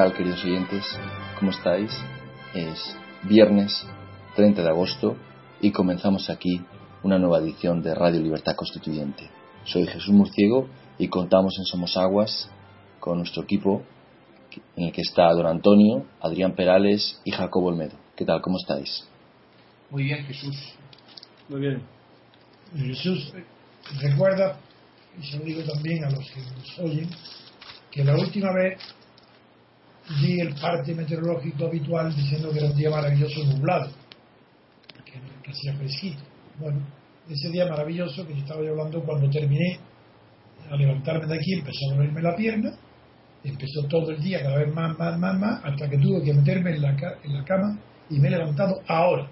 Tal, queridos oyentes? ¿Cómo estáis? Es viernes 30 de agosto y comenzamos aquí una nueva edición de Radio Libertad Constituyente. Soy Jesús Murciego y contamos en Somos Aguas con nuestro equipo en el que está Don Antonio, Adrián Perales y Jacobo Olmedo. ¿Qué tal? ¿Cómo estáis? Muy bien, Jesús. Muy bien. Jesús recuerda, y se lo digo también a los que nos oyen, que la última vez di el parte meteorológico habitual diciendo que era un día maravilloso nublado, que, que hacía fresquito. Bueno, ese día maravilloso que yo estaba hablando cuando terminé a levantarme de aquí, empezó a dolerme la pierna, empezó todo el día cada vez más, más, más, más, hasta que tuve que meterme en la, en la cama y me he levantado ahora,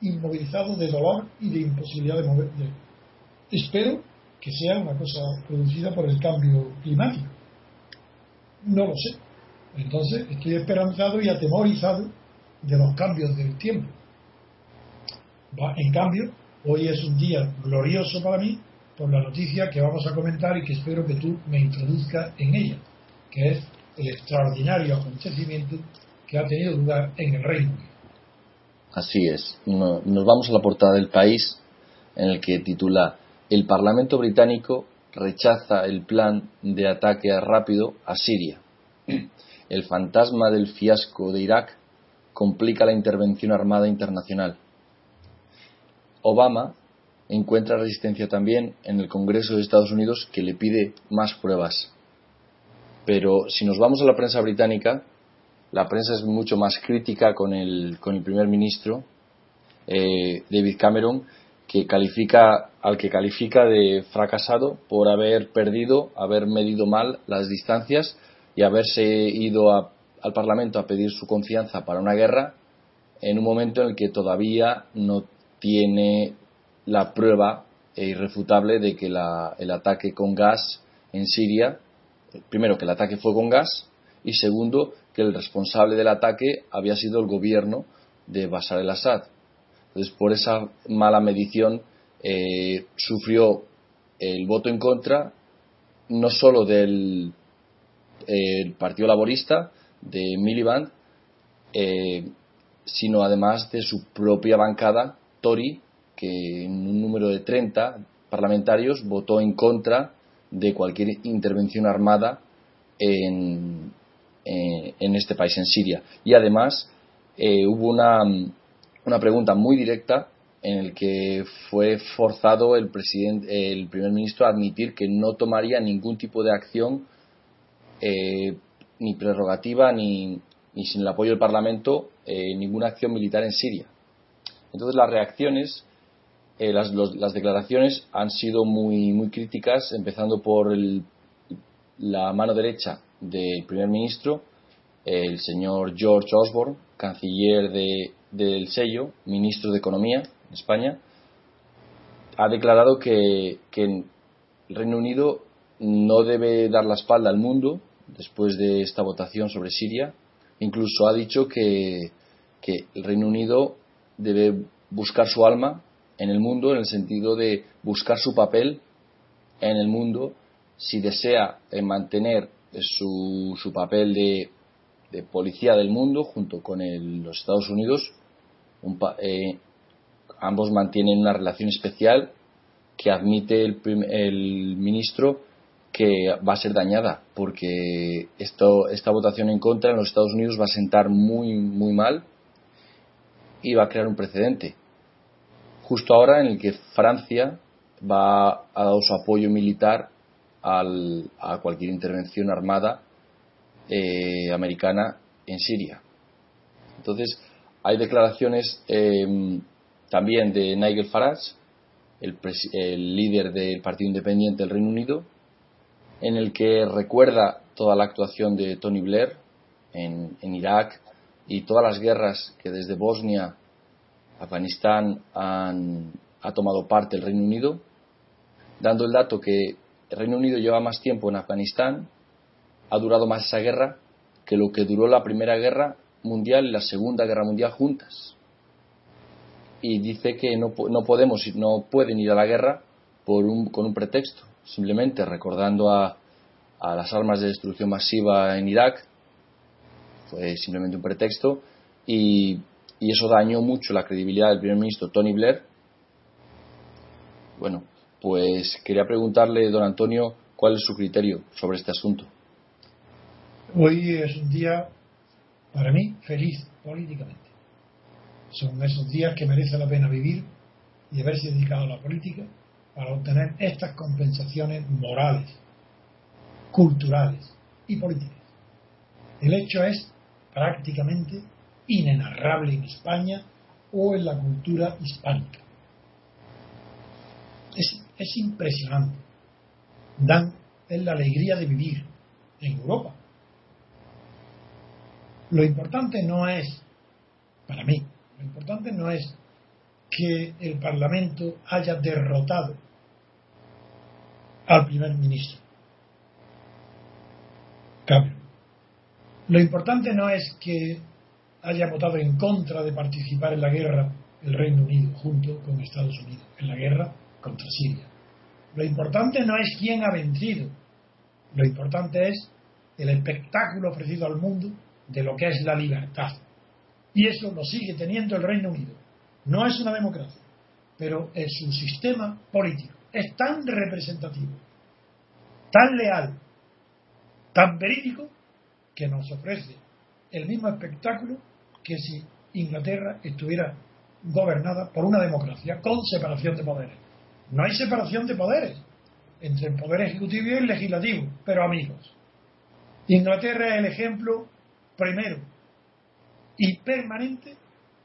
inmovilizado de dolor y de imposibilidad de mover. Espero que sea una cosa producida por el cambio climático. No lo sé. Entonces estoy esperanzado y atemorizado de los cambios del tiempo. En cambio, hoy es un día glorioso para mí por la noticia que vamos a comentar y que espero que tú me introduzcas en ella, que es el extraordinario acontecimiento que ha tenido lugar en el Reino Unido. Así es. Nos vamos a la portada del país en el que titula El Parlamento británico rechaza el plan de ataque rápido a Siria. El fantasma del fiasco de Irak complica la intervención armada internacional. Obama encuentra resistencia también en el Congreso de Estados Unidos que le pide más pruebas. Pero si nos vamos a la prensa británica, la prensa es mucho más crítica con el, primer ministro, eh, David Cameron, que califica, al que califica de fracasado por haber perdido, haber medido mal las distancias y haberse ido al Parlamento a pedir su confianza para una guerra en un momento en el que todavía no tiene la prueba irrefutable de que el ataque con gas en Siria, primero que el ataque fue con gas y segundo que el responsable del ataque había sido el gobierno de Bashar el-Assad. Entonces, por esa mala medición eh, sufrió el voto en contra no solo del el Partido Laborista de Miliband, eh, sino además de su propia bancada, Tory, que en un número de 30 parlamentarios votó en contra de cualquier intervención armada en, en este país, en Siria. Y además eh, hubo una, una pregunta muy directa en el que fue forzado el, el primer ministro a admitir que no tomaría ningún tipo de acción eh, ni prerrogativa ni, ni, sin el apoyo del Parlamento eh, ninguna acción militar en Siria. Entonces las reacciones, eh, las, las, declaraciones han sido muy, muy críticas, empezando por el, la mano derecha del primer ministro, el señor George Osborne, canciller de, del sello, ministro de Economía en España, ha declarado que el Reino Unido no debe dar la espalda al mundo después de esta votación sobre Siria, Incluso ha dicho que, que el Reino Unido debe buscar su alma en el mundo en el sentido de buscar su papel en el mundo si desea eh, mantener su, su papel de, de, policía del mundo junto con el, los Estados Unidos. Un, eh, ambos mantienen una relación especial que admite el, el, ministro que va a ser dañada porque esto, esta votación en contra en los Estados Unidos va a sentar muy muy mal y va a crear un precedente justo ahora en el que Francia va ha dado su apoyo militar al, a cualquier intervención armada eh, americana en Siria. Entonces, hay declaraciones eh, también de Nigel Farage, el, el, líder del Partido Independiente del Reino Unido, en el que recuerda toda la actuación de Tony Blair en, Irak y todas las guerras que desde Bosnia Afganistán ha tomado parte el Reino Unido, dando el dato que el Reino Unido lleva más tiempo en Afganistán, ha durado más esa guerra que lo que duró la Primera Guerra Mundial y la Segunda Guerra Mundial juntas. Y dice que no, no podemos, no pueden ir a la guerra por un, con un pretexto, simplemente recordando a, a las armas de destrucción masiva en Irak, fue simplemente un pretexto, y y eso dañó mucho la credibilidad del primer ministro Tony Blair. Bueno, pues quería preguntarle, don Antonio, cuál es su criterio sobre este asunto. Hoy es un día, para mí, feliz políticamente. Son esos días que merece la pena vivir y haberse dedicado a la política para obtener estas compensaciones morales, culturales y políticas. El hecho es prácticamente inenarrable en España o en la cultura hispánica. Es, es impresionante. Dan es la alegría de vivir en Europa. Lo importante no es, para mí, lo importante no es que el Parlamento haya derrotado al primer ministro. Cameron. Lo importante no es que haya votado en contra de participar en la guerra el Reino Unido junto con Estados Unidos, en la guerra contra Siria. Lo importante no es quién ha vencido, lo importante es el espectáculo ofrecido al mundo de lo que es la libertad. Y eso lo sigue teniendo el Reino Unido. No es una democracia, pero es un sistema político. Es tan representativo, tan leal, tan verídico, que nos ofrece el mismo espectáculo que si Inglaterra estuviera gobernada por una democracia con separación de poderes. No hay separación de poderes entre el poder ejecutivo y el legislativo, pero amigos. Inglaterra es el ejemplo primero y permanente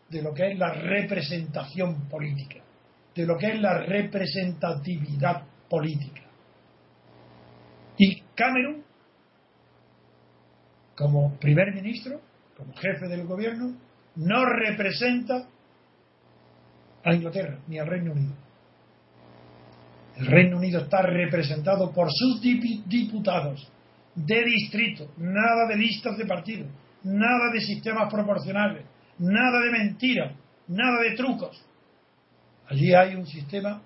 de lo que es la representación política, de lo que es la representatividad política. Y Cameron, como primer ministro, como jefe del gobierno, no representa a Inglaterra ni al Reino Unido. El Reino Unido está representado por sus diputados de distrito, nada de listas de partido, nada de sistemas proporcionales, nada de mentiras, nada de trucos. Allí hay un sistema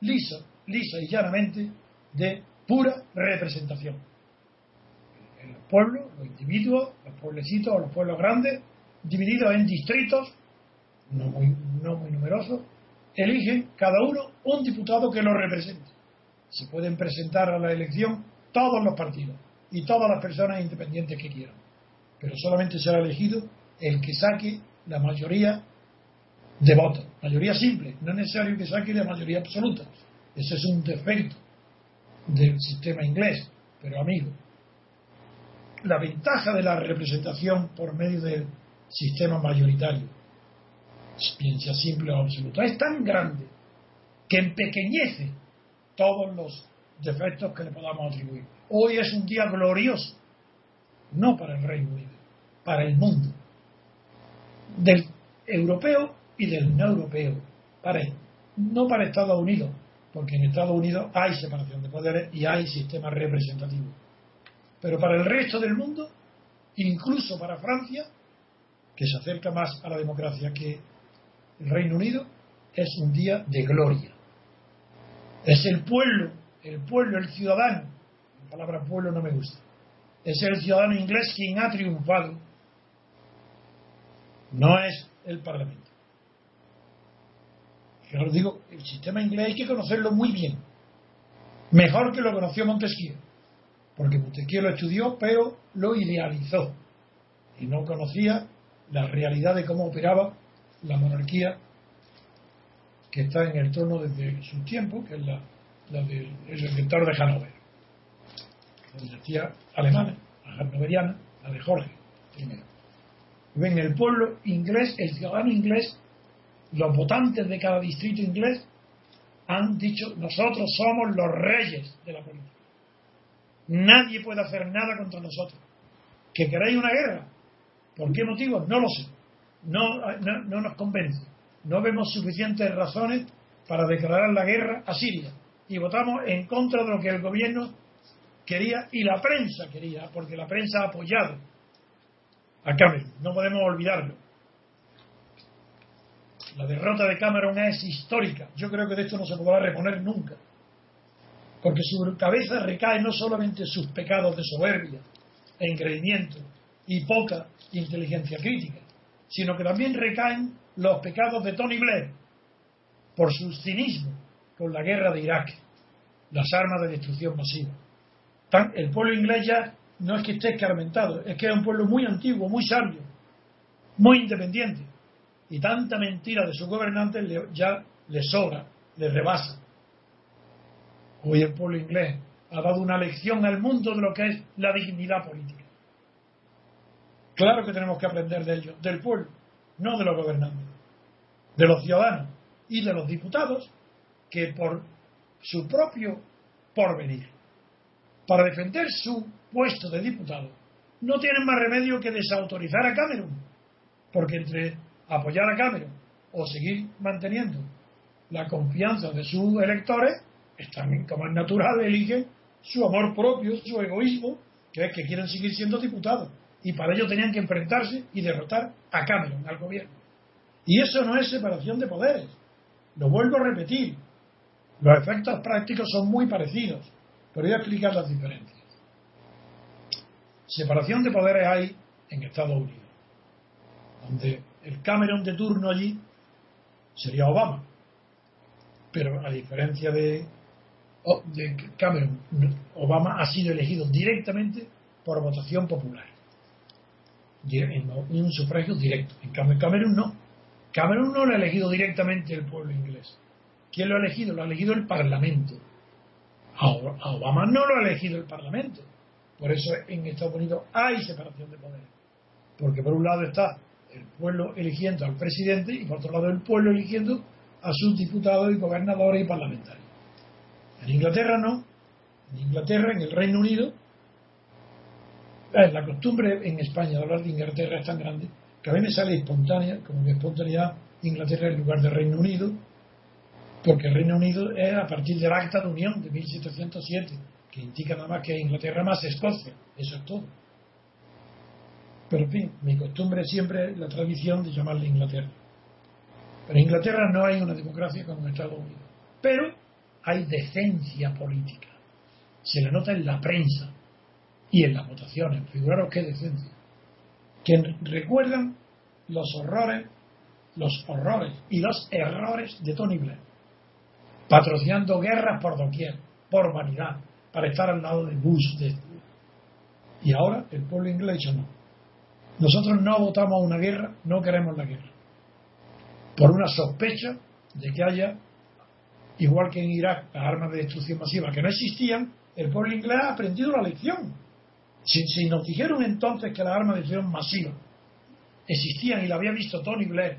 liso, lisa y llanamente de pura representación los pueblos, los individuos, los pueblecitos o los pueblos grandes, divididos en distritos, no muy, no muy numerosos, eligen cada uno un diputado que los represente. Se pueden presentar a la elección todos los partidos y todas las personas independientes que quieran, pero solamente será elegido el que saque la mayoría de votos, mayoría simple, no es necesario que saque la mayoría absoluta. Ese es un defecto del sistema inglés, pero amigo, la ventaja de la representación por medio del sistema mayoritario, piensa simple o absoluto, es tan grande que empequeñece todos los defectos que le podamos atribuir. Hoy es un día glorioso, no para el Reino Unido, para el mundo, del europeo y del no europeo, para, no para Estados Unidos, porque en Estados Unidos hay separación de poderes y hay sistema representativo pero para el resto del mundo incluso para Francia, que se acerca más a la democracia que el Reino Unido, es un día de gloria. Es el pueblo, el pueblo, el ciudadano, la palabra pueblo no me gusta, es el ciudadano inglés quien ha triunfado, no es el Parlamento. Yo os digo, el sistema inglés hay que conocerlo muy bien, mejor que lo conoció Montesquieu, porque Montesquieu lo estudió, pero lo idealizó. Y no conocía la realidad de cómo operaba la monarquía que está en el trono desde su tiempo, que es la, del inventor de Hanover, la dinastía alemana, la hanoveriana, la de Jorge I. Ven, el pueblo inglés, el ciudadano inglés, los votantes de cada distrito inglés han dicho, nosotros somos los reyes de la política. Nadie puede hacer nada contra nosotros. ¿Que queréis una guerra? ¿Por qué motivo? No lo sé. No, no, no nos convence no vemos suficientes razones para declarar la guerra a Siria y votamos en contra de lo que el gobierno quería y la prensa quería, porque la prensa ha apoyado a Cameron, no podemos olvidarlo. La derrota de Cameron es histórica, yo creo que de esto no se podrá reponer nunca, porque su cabeza recae no solamente sus pecados de soberbia e increimiento y poca inteligencia crítica, sino que también recaen los pecados de Tony Blair por su cinismo con la guerra de Irak, las armas de destrucción masiva. el pueblo inglés ya no es que esté escarmentado, es que es un pueblo muy antiguo, muy sabio, muy independiente. Y tanta mentira de sus gobernantes ya le sobra, le rebasa. Hoy el pueblo inglés ha dado una lección al mundo de lo que es la dignidad política. Claro que tenemos que aprender de ello, del pueblo, no de los gobernantes, de los ciudadanos y de los diputados que por su propio porvenir, para defender su puesto de diputado, no tienen más remedio que desautorizar a Cameron, porque entre apoyar a Cameron o seguir manteniendo la confianza de sus electores, están como es natural, eligen su amor propio, su egoísmo, que es que quieren seguir siendo diputados y para ello tenían que enfrentarse y derrotar a Cameron, al gobierno. Y eso no es separación de poderes. Lo vuelvo a repetir. Los efectos prácticos son muy parecidos, pero voy a explicar las diferencias. Separación de poderes hay en Estados Unidos, donde el Cameron de turno allí sería Obama. Pero a diferencia de, Cameron, Obama ha sido elegido directamente por votación popular en un sufragio directo. En cambio, Camerún no. Camerún no lo ha elegido directamente el pueblo inglés. ¿Quién lo ha elegido? Lo ha elegido el Parlamento. A Obama no lo ha elegido el Parlamento. Por eso en Estados Unidos hay separación de poderes. Porque por un lado está el pueblo eligiendo al presidente y por otro lado el pueblo eligiendo a sus diputados y gobernadores y parlamentarios. En Inglaterra no. En Inglaterra, en el Reino Unido, la costumbre en España de hablar de Inglaterra es tan grande que a mí me sale espontánea, como que espontaneidad Inglaterra en lugar de Reino Unido, porque el Reino Unido es a partir del Acta de Unión de 1707, que indica nada más que Inglaterra más Escocia, eso es todo. Pero en fin, mi costumbre siempre la tradición de llamarle Inglaterra. Pero en Inglaterra no hay una democracia como en Estados Unidos. Pero hay decencia política. Se le nota en la prensa, y en las votaciones. Figuraros qué decencia. Que recuerdan los horrores, los horrores y los errores de Tony Blair, patrocinando guerras por doquier, por vanidad, para estar al lado de Bush. De... Y ahora el pueblo inglés no. Nosotros no votamos una guerra, no queremos la guerra. Por una sospecha de que haya, igual que en Irak, las armas de destrucción masiva que no existían, el pueblo inglés ha aprendido la lección si, nos dijeron entonces que las armas de destrucción masiva existían y la había visto Tony Blair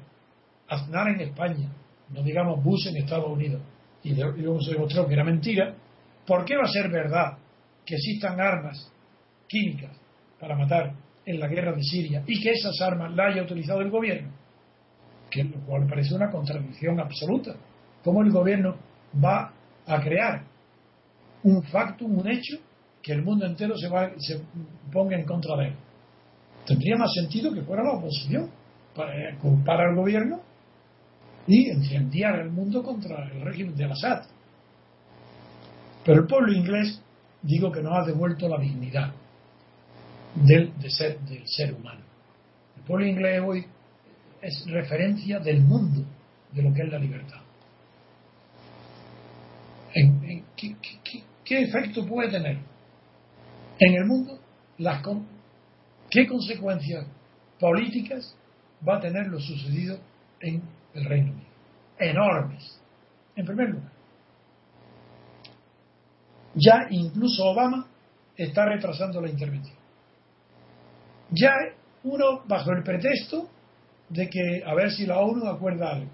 Aznar en España, no digamos Bush en Estados Unidos, y, luego se demostró que era mentira, ¿por qué va a ser verdad que existan armas químicas para matar en la guerra de Siria y que esas armas las haya utilizado el gobierno? Que lo cual parece una contradicción absoluta. ¿Cómo el gobierno va a crear un factum, un hecho, que el mundo entero se, va, se ponga en contra de él. Tendría más sentido que fuera la oposición para culpar al gobierno y incendiar el mundo contra el régimen de Assad. Pero el pueblo inglés, digo que nos ha devuelto la dignidad del, de ser, del ser humano. El pueblo inglés hoy es referencia del mundo de lo que es la libertad. ¿En, qué, qué, efecto puede tener en el mundo? Las, ¿Qué consecuencias políticas va a tener lo sucedido en el Reino Unido? Enormes. En primer lugar, ya incluso Obama está retrasando la intervención. Ya uno bajo el pretexto de que a ver si la ONU acuerda algo.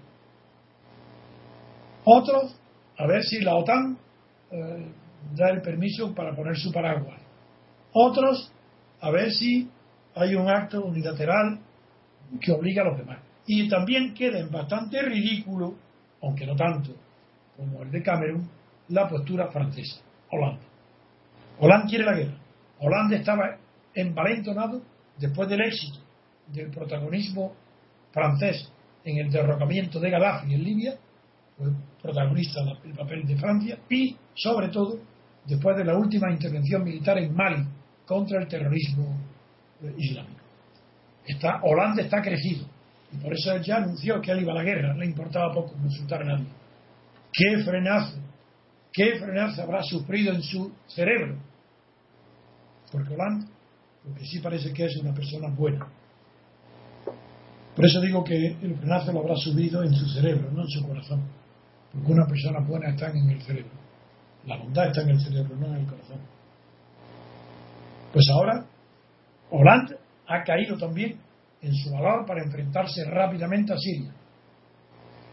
Otros a ver si la OTAN eh, da el permiso para poner su paraguas. Otros a ver si hay un acto unilateral que obliga a los demás. Y también queda en bastante ridículo, aunque no tanto como el de Camerún, la postura francesa, Hollande. Hollande quiere la guerra. Hollande estaba envalentonado después del éxito del protagonismo francés en el derrocamiento de Gaddafi en Libia, fue protagonista del papel de Francia, y sobre todo después de la última intervención militar en Mali contra el terrorismo eh, islámico. Holanda está crecido y por eso él ya anunció que él iba a la guerra, le importaba poco consultar a nadie. ¿Qué frenazo, qué frenazo habrá sufrido en su cerebro? Porque Holanda, porque sí parece que es una persona buena. Por eso digo que el frenazo lo habrá subido en su cerebro, no en su corazón. Porque una persona buena está en el cerebro. La bondad está en el cerebro, no en el corazón. Pues ahora, Holanda ha caído también en su valor para enfrentarse rápidamente a Siria.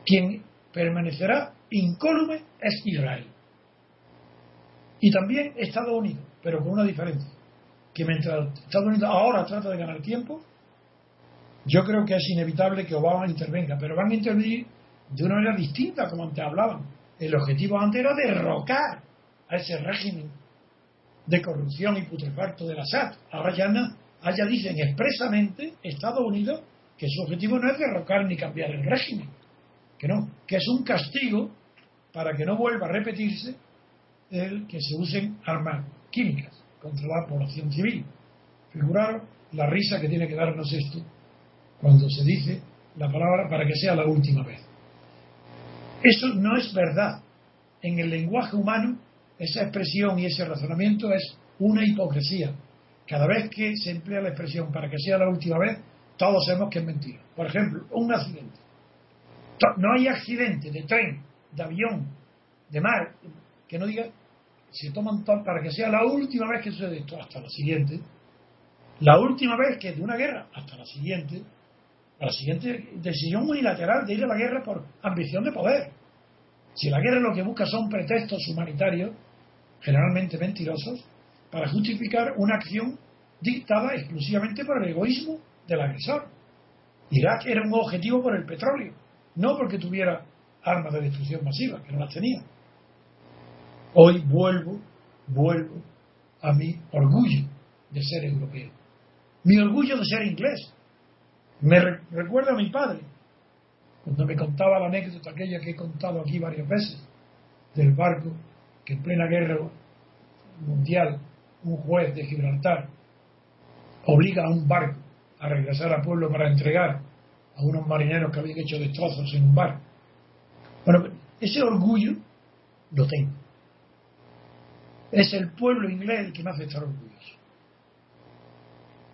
Quien permanecerá incólume es Israel. Y también Estados Unidos, pero con una diferencia. Que mientras Estados Unidos ahora trata de ganar tiempo, yo creo que es inevitable que Obama intervenga, pero van a intervenir de una manera distinta, como antes hablaban. El objetivo antes era derrocar a ese régimen de corrupción y putrefacto de la SAT. Ahora ya, dicen expresamente Estados Unidos que su objetivo no es derrocar ni cambiar el régimen, que no, que es un castigo para que no vuelva a repetirse el que se usen armas químicas contra la población civil. Figuraron la risa que tiene que darnos esto cuando se dice la palabra para que sea la última vez. Eso no es verdad. En el lenguaje humano, esa expresión y ese razonamiento es una hipocresía. Cada vez que se emplea la expresión para que sea la última vez, todos sabemos que es mentira. Por ejemplo, un accidente. No hay accidente de tren, de avión, de mar, que no diga, se toman para que sea la última vez que sucede esto, hasta la siguiente. La última vez que de una guerra, hasta la siguiente. La siguiente decisión unilateral de ir a la guerra por ambición de poder. Si la guerra lo que busca son pretextos humanitarios, generalmente mentirosos, para justificar una acción dictada exclusivamente por el egoísmo del agresor. Irak era un objetivo por el petróleo, no porque tuviera armas de destrucción masiva, que no las tenía. Hoy vuelvo, vuelvo a mi orgullo de ser europeo, mi orgullo de ser inglés. Me recuerda a mi padre, cuando me contaba la anécdota aquella que he contado aquí varias veces, del barco que en plena guerra mundial un juez de Gibraltar obliga a un barco a regresar al pueblo para entregar a unos marineros que habían hecho destrozos en un barco. Bueno, ese orgullo lo tengo. Es el pueblo inglés el que hace estar orgulloso.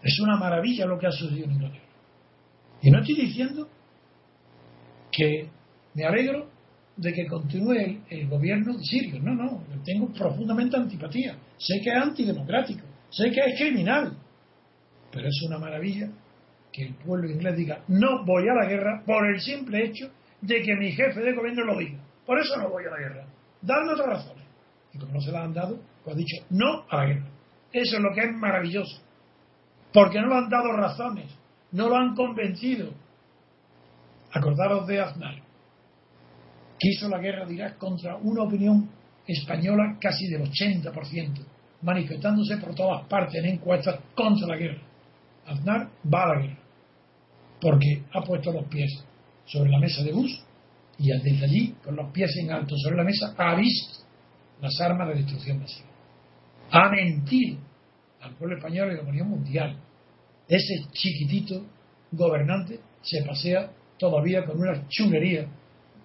Es una maravilla lo que ha sucedido en Inglaterra. Y no estoy diciendo que me alegro de que continúe el, gobierno sirio. No, no, tengo profundamente antipatía. Sé que es antidemocrático, sé que es criminal, pero es una maravilla que el pueblo inglés diga no voy a la guerra por el simple hecho de que mi jefe de gobierno lo diga. Por eso no voy a la guerra. Dando otras razones. Y como no se la han dado, pues ha dicho no a la guerra. Eso es lo que es maravilloso. Porque no lo han dado razones, no lo han convencido. Acordaros de Aznar que hizo la guerra de Irak contra una opinión española casi del 80%, manifestándose por todas partes en encuestas contra la guerra. Aznar va a la guerra, porque ha puesto los pies sobre la mesa de Bush y desde allí, con los pies en alto sobre la mesa, ha visto las armas de destrucción masiva. Ha mentido al pueblo español y a la Unión Mundial. Ese chiquitito gobernante se pasea todavía con una chulería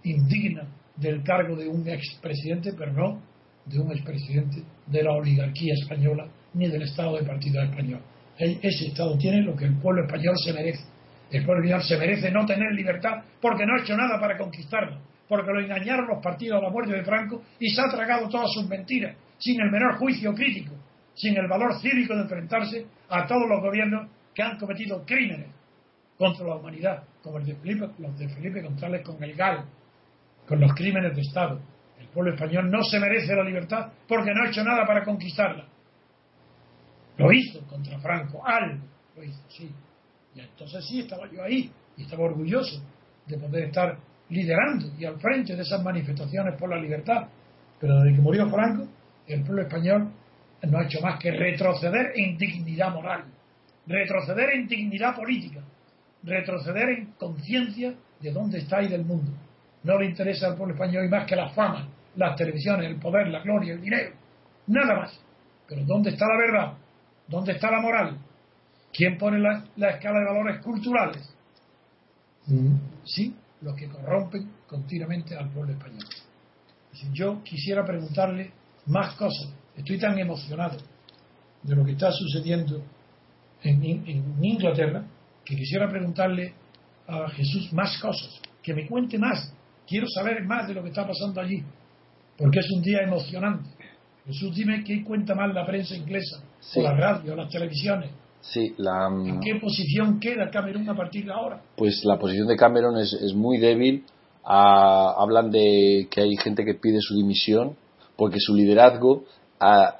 indigna del cargo de un expresidente, pero no de un expresidente de la oligarquía española ni del Estado de Partido Español. Ese Estado tiene lo que el pueblo español se merece. El pueblo español se merece no tener libertad porque no ha hecho nada para conquistarla, porque lo engañaron los partidos a la muerte de Franco y se ha tragado todas sus mentiras, sin el menor juicio crítico, sin el valor cívico de enfrentarse a todos los gobiernos que han cometido crímenes contra la humanidad, como el de Felipe, los de Felipe González con el GAL, con los crímenes de Estado. El pueblo español no se merece la libertad porque no ha hecho nada para conquistarla. Lo hizo contra Franco, algo lo hizo, sí. Y entonces sí estaba yo ahí y estaba orgulloso de poder estar liderando y al frente de esas manifestaciones por la libertad. Pero desde que murió Franco, el pueblo español no ha hecho más que retroceder en dignidad moral, retroceder en dignidad política, retroceder en conciencia de dónde está y del mundo. No le interesa al pueblo español más que la fama, las televisiones, el poder, la gloria, el dinero. Nada más. Pero ¿dónde está la verdad? ¿Dónde está la moral? ¿Quién pone la, escala de valores culturales? Mm. Sí, los que corrompen continuamente al pueblo español. Yo quisiera preguntarle más cosas. Estoy tan emocionado de lo que está sucediendo en Inglaterra que quisiera preguntarle a Jesús más cosas, que me cuente más. Quiero saber más de lo que está pasando allí, porque es un día emocionante. Jesús, dime qué cuenta más la prensa inglesa, o la radio, o las televisiones. Sí, la, ¿En qué posición queda Cameron a partir de ahora? Pues la posición de Cameron es, es muy débil. Ah, hablan de que hay gente que pide su dimisión porque su liderazgo ha,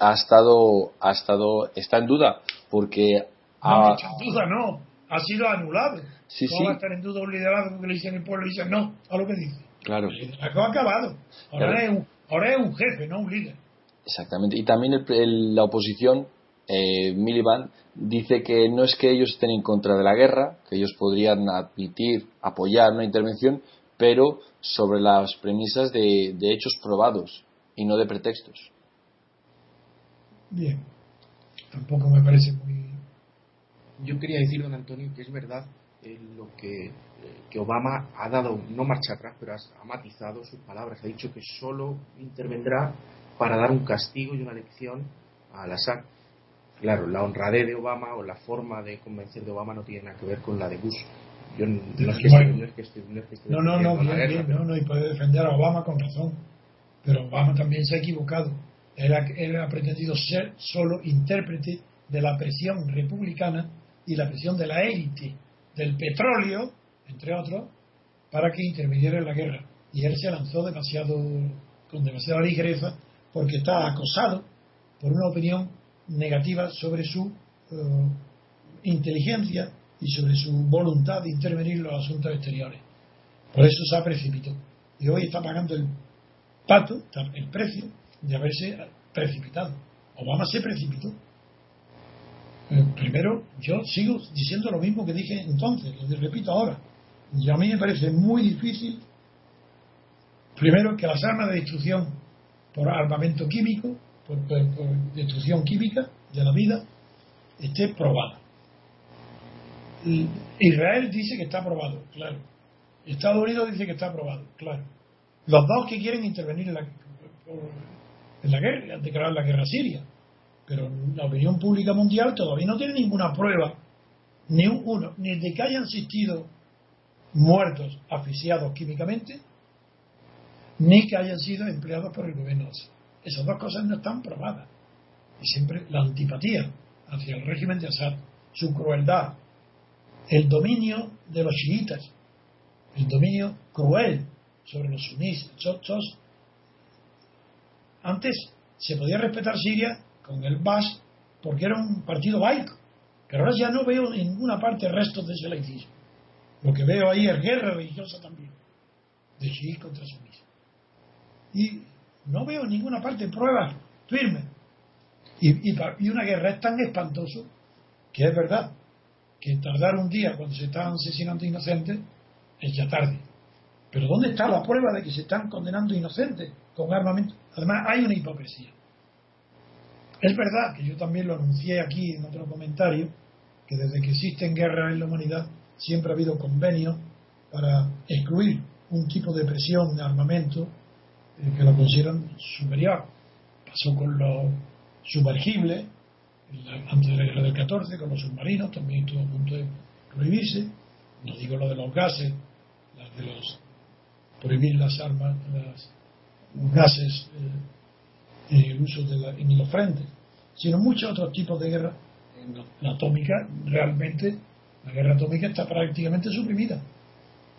ha, estado, ha estado, está en duda porque no, en duda no, ha sido anulado. Sí, ¿Cómo va a estar en duda un liderazgo que le dicen el pueblo y dicen no a lo que dice? Claro. El liderazgo ha acabado. Ahora, es un, ahora es un jefe, no un líder. Exactamente. Y también el, la oposición, eh, Miliband, dice que no es que ellos estén en contra de la guerra, que ellos podrían admitir, apoyar una intervención, pero sobre las premisas de, de hechos probados y no de pretextos. Bien. Tampoco me parece muy yo quería decir, don Antonio, que es verdad eh, lo que, eh, que, Obama ha dado, no marcha atrás, pero ha, matizado sus palabras. Ha dicho que solo intervendrá para dar un castigo y una lección a Assad. Claro, la honradez de Obama o la forma de convencer de Obama no tiene nada que ver con la de Bush. Yo no, es que no, no, no, no, no, y puede defender a Obama con razón. Pero Obama también se ha equivocado. Él ha, él ha pretendido ser solo intérprete de la presión republicana y la presión de la élite del petróleo, entre otros, para que interviniera en la guerra. Y él se lanzó demasiado, con demasiada ligereza porque está acosado por una opinión negativa sobre su eh, inteligencia y sobre su voluntad de intervenir en los asuntos exteriores. Por eso se ha precipitado. Y hoy está pagando el pato, el precio de haberse precipitado. Obama se precipitó. Eh, primero, yo sigo diciendo lo mismo que dije entonces, lo repito ahora. Y a mí me parece muy difícil, primero, que las armas de destrucción por armamento químico, por, destrucción química de la vida, esté probada. Israel dice que está aprobado, claro. Estados Unidos dice que está aprobado, claro. Los dos que quieren intervenir en la, en la guerra, declarar la guerra siria pero la opinión pública mundial todavía no tiene ninguna prueba, ni uno, ni de que hayan existido muertos asfixiados químicamente, ni que hayan sido empleados por el gobierno. Esas dos cosas no están probadas. Y siempre la antipatía hacia el régimen de Assad, su crueldad, el dominio de los chiitas, el dominio cruel sobre los sunís, Antes se podía respetar Siria con el Bash porque era un partido laico. Pero ahora ya no veo en ninguna parte restos de ese laicismo. Lo que veo ahí es guerra religiosa también, de chií contra sunís. Y no veo en ninguna parte pruebas firmes. Y, y, una guerra es tan espantoso que es verdad que tardar un día cuando se están asesinando inocentes es ya tarde. Pero ¿dónde está la prueba de que se están condenando inocentes con armamento? Además, hay una hipocresía. Es verdad que yo también lo anuncié aquí en otro comentario, que desde que existen guerras en la humanidad siempre ha habido convenios para excluir un tipo de presión de armamento que lo consideran superior. Pasó con los sumergibles, antes de la guerra del 14, con los submarinos, también estuvo a punto de prohibirse. No digo lo de los gases, las de los prohibir las armas, los gases eh, el uso de la, en los frentes, sino muchos otros tipos de guerra. La atómica, realmente, la guerra atómica está prácticamente suprimida.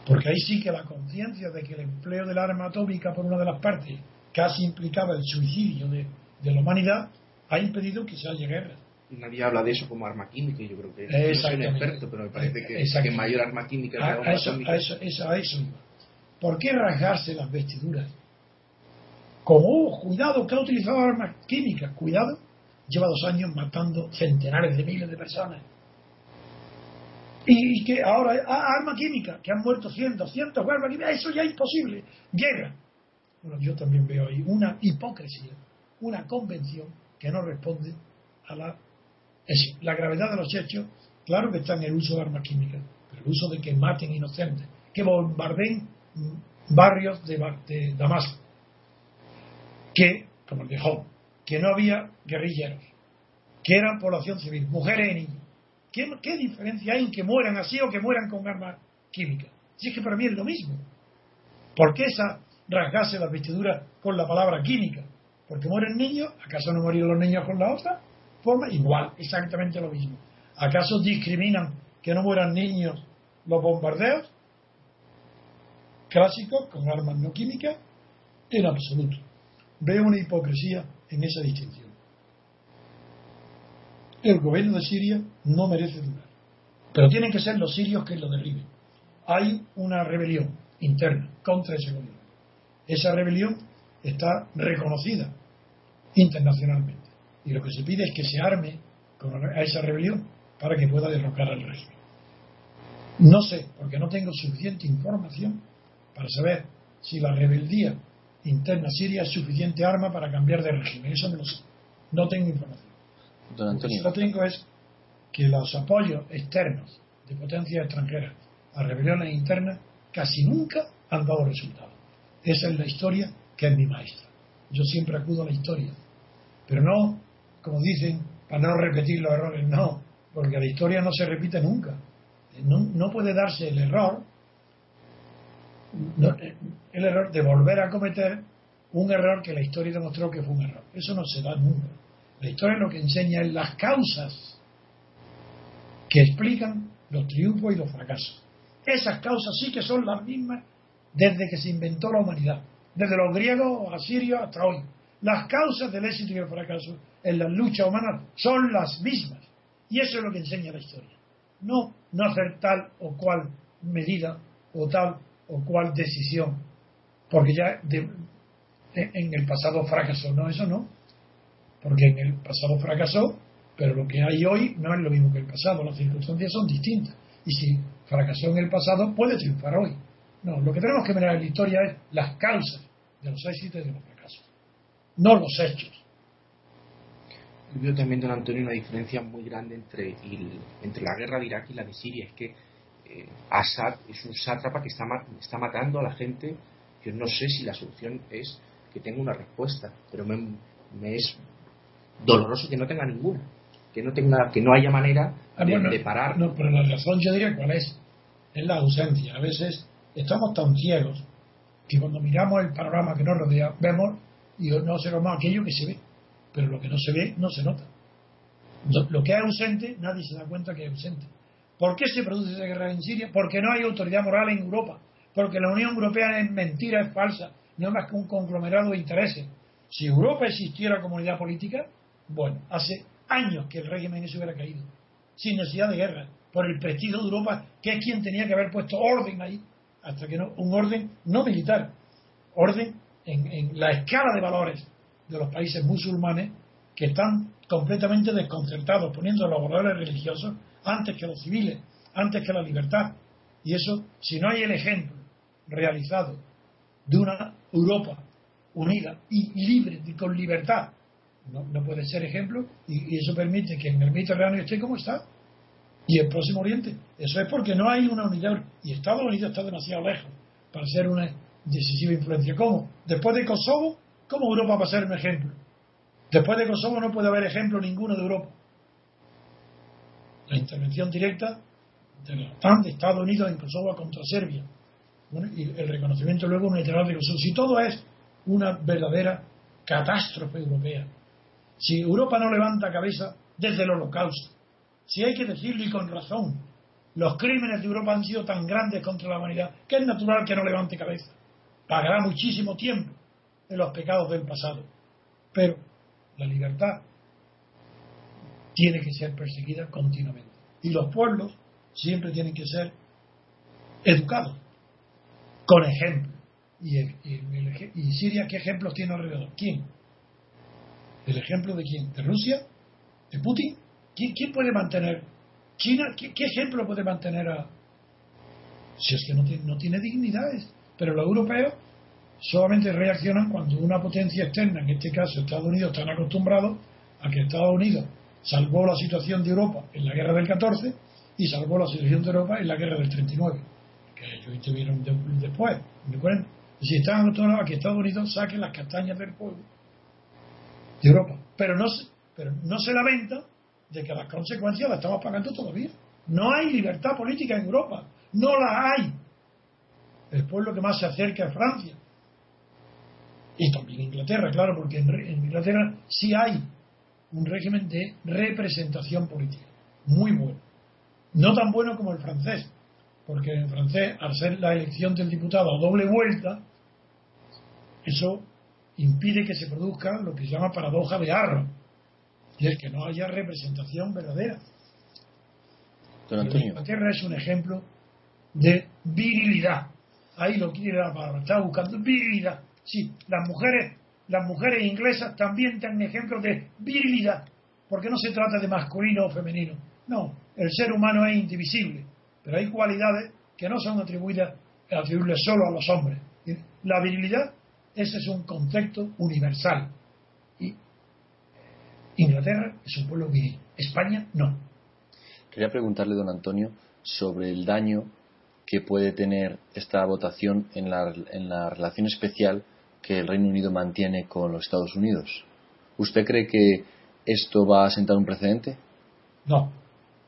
Porque ahí sí que la conciencia de que el empleo del arma atómica por una de las partes casi implicaba el suicidio de, de la humanidad, ha impedido que se haya guerra. Nadie habla de eso como arma química, yo creo que soy un experto, pero me parece que, que mayor arma química es a, eso, A eso, eso, a eso. ¿Por qué rasgarse las vestiduras? Como, cuidado, que ha utilizado armas químicas, cuidado, lleva dos años matando centenares de miles de personas. Y, que ahora, ah, arma química, que han muerto 100, 200 armas eso ya es imposible. Guerra. Bueno, yo también veo ahí una hipocresía, una convención que no responde a la, la gravedad de los hechos. Claro que está en el uso de armas químicas, pero el uso de que maten inocentes, que bombardeen barrios de, de Damasco, que, como el de Home, que no había guerrilleros, que eran población civil, mujeres y niños. ¿Qué, diferencia hay en que mueran así o que mueran con armas químicas? Si es que para mí es lo mismo. ¿Por qué esa rasgarse las vestiduras con la palabra química? Porque mueren niños, ¿acaso no morían los niños con la otra forma? Igual, exactamente lo mismo. ¿Acaso discriminan que no mueran niños los bombardeos? clásicos con armas no químicas? En absoluto. Veo una hipocresía en esa distinción. El gobierno de Siria no merece durar, pero tienen que ser los sirios que lo derriben. Hay una rebelión interna contra ese gobierno. Esa rebelión está reconocida internacionalmente y lo que se pide es que se arme a esa rebelión para que pueda derrocar al régimen. No sé, porque no tengo suficiente información para saber si la rebeldía interna siria es suficiente arma para cambiar de régimen. Eso no lo sé. No tengo información. Lo que tengo es que los apoyos externos de potencias extranjeras a rebeliones internas casi nunca han dado resultados. Esa es la historia que es mi maestra. Yo siempre acudo a la historia. Pero no, como dicen, para no repetir los errores, no, porque la historia no se repite nunca. No, no puede darse el error el error de volver a cometer un error que la historia demostró que fue un error. Eso no se da nunca. La historia lo que enseña es las causas que explican los triunfos y los fracasos. Esas causas sí que son las mismas desde que se inventó la humanidad, desde los griegos, asirios hasta hoy. Las causas del éxito y el fracaso en las luchas humanas son las mismas. Y eso es lo que enseña la historia. No, no hacer tal o cual medida o tal o cuál decisión, porque ya en el pasado fracasó, no, eso no, porque en el pasado fracasó, pero lo que hay hoy no es lo mismo que el pasado, las circunstancias son distintas, y si fracasó en el pasado, puede triunfar hoy. No, lo que tenemos que mirar en la historia es las causas de los éxitos y de los fracasos, no los hechos. Veo también, don Antonio, una diferencia muy grande entre, entre la guerra de Irak y la de Siria. Es que eh, Assad es un sátrapa que está, está matando a la gente. Yo no sé si la solución es que tenga una respuesta, pero me, es doloroso que no tenga ninguna, que no tenga, que no haya manera ah, de, parar. No, pero la razón yo diría cuál es, es la ausencia. A veces estamos tan ciegos que cuando miramos el panorama que nos rodea, vemos y no más aquello que se ve, pero lo que no se ve no se nota. Lo que es ausente, nadie se da cuenta que es ausente. ¿Por qué se produce esa guerra en Siria? Porque no hay autoridad moral en Europa. Porque la Unión Europea es mentira, es falsa. No es más que un conglomerado de intereses. Si Europa existiera comunidad política, bueno, hace años que el régimen se hubiera caído. Sin necesidad de guerra. Por el prestigio de Europa, que es quien tenía que haber puesto orden ahí. Hasta que no, un orden no militar. Orden en, en la escala de valores de los países musulmanes que están completamente desconcertados, poniendo los valores religiosos antes que los civiles, antes que la libertad. Y eso, si no hay el ejemplo realizado de una Europa unida y libre, y con libertad, no, puede ser ejemplo, y, eso permite que en el Mediterráneo esté como está, y el Próximo Oriente. Eso es porque no hay una unidad, y Estados Unidos está demasiado lejos para ser una decisiva influencia. ¿Cómo? Después de Kosovo, ¿cómo Europa va a ser un ejemplo? Después de Kosovo no puede haber ejemplo ninguno de Europa. La intervención directa de la OTAN, de Estados Unidos en Kosovo contra Serbia. y el reconocimiento luego unilateral de Kosovo. Si todo es una verdadera catástrofe europea, si Europa no levanta cabeza desde el holocausto, si hay que decirlo y con razón, los crímenes de Europa han sido tan grandes contra la humanidad que es natural que no levante cabeza. Pagará muchísimo tiempo de los pecados del pasado. Pero la libertad tiene que ser perseguida continuamente. Y los pueblos siempre tienen que ser educados, con ejemplo. ¿Y, y Siria qué ejemplos tiene alrededor? ¿Quién? ¿El ejemplo de quién? ¿De Rusia? ¿De Putin? ¿Quién, puede mantener? China, ¿qué, ejemplo puede mantener a.? Si es que no tiene, no tiene dignidades. Pero los europeos solamente reaccionan cuando una potencia externa, en este caso Estados Unidos, están acostumbrados a que Estados Unidos salvó la situación de Europa en la guerra del 14 y salvó la situación de Europa en la guerra del 39, que ellos intervinieron después. Si están acostumbrados a que Estados Unidos saque las castañas del pueblo de Europa, pero no, pero no se lamenta de que las consecuencias las estamos pagando todavía. No hay libertad política en Europa, no la hay. El pueblo que más se acerca es Francia. Y también Inglaterra, claro, porque en Inglaterra sí hay un régimen de representación política, muy bueno. No tan bueno como el francés, porque en francés, al ser la elección del diputado a doble vuelta, eso impide que se produzca lo que se llama paradoja de Arro, y es que no haya representación verdadera. Don Inglaterra es un ejemplo de virilidad. Ahí lo quiere la palabra, está buscando virilidad. Sí, las mujeres, las mujeres inglesas también tienen ejemplos de virilidad, porque no se trata de masculino o femenino. No, el ser humano es indivisible, pero hay cualidades que no son atribuidas, atribuibles solo a los hombres. La virilidad, ese es un concepto universal. Y Inglaterra es un pueblo viril, España no. Quería preguntarle, don Antonio, sobre el daño que puede tener esta votación en la, en la relación especial que el Reino Unido mantiene con los Estados Unidos. ¿Usted cree que esto va a sentar un precedente? No,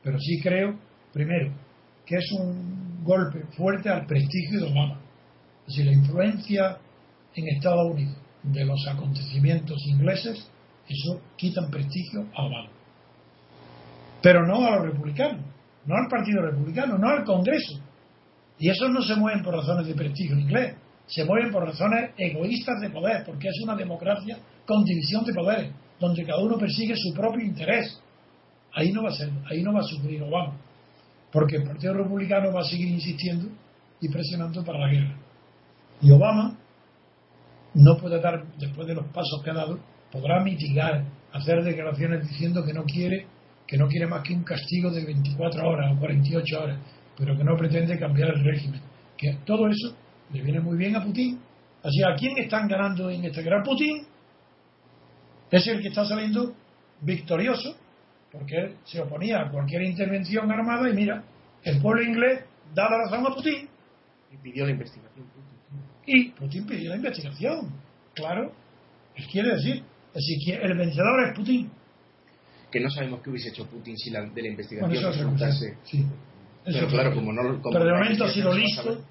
pero sí creo, primero, que es un golpe fuerte al prestigio de Obama. Es decir, la influencia en Estados Unidos de los acontecimientos ingleses eso quita prestigio a Obama. Pero no a los republicanos, no al Partido Republicano, no al Congreso. Y esos no se mueven por razones de prestigio inglés, se mueven por razones egoístas de poder, porque es una democracia con división de poderes, donde cada uno persigue su propio interés. Ahí no va a ser, ahí no va a sufrir Obama, porque el Partido Republicano va a seguir insistiendo y presionando para la guerra. Y Obama no puede dar, después de los pasos que ha dado, podrá mitigar, hacer declaraciones diciendo que no quiere, que no quiere más que un castigo de 24 horas o 48 horas, pero que no pretende cambiar el régimen. Que todo eso le viene muy bien a Putin. Así, ¿a quién están ganando en este gran Putin? Es el que está saliendo victorioso, porque él se oponía a cualquier intervención armada y mira, el pueblo inglés da la razón a Putin. Y pidió la investigación. Y Putin pidió la investigación, claro. Él quiere decir Así que el vencedor es Putin. Que no sabemos qué hubiese hecho Putin si la, de la investigación bueno, sí. Pero claro, como no. Como pero de momento ha sido listo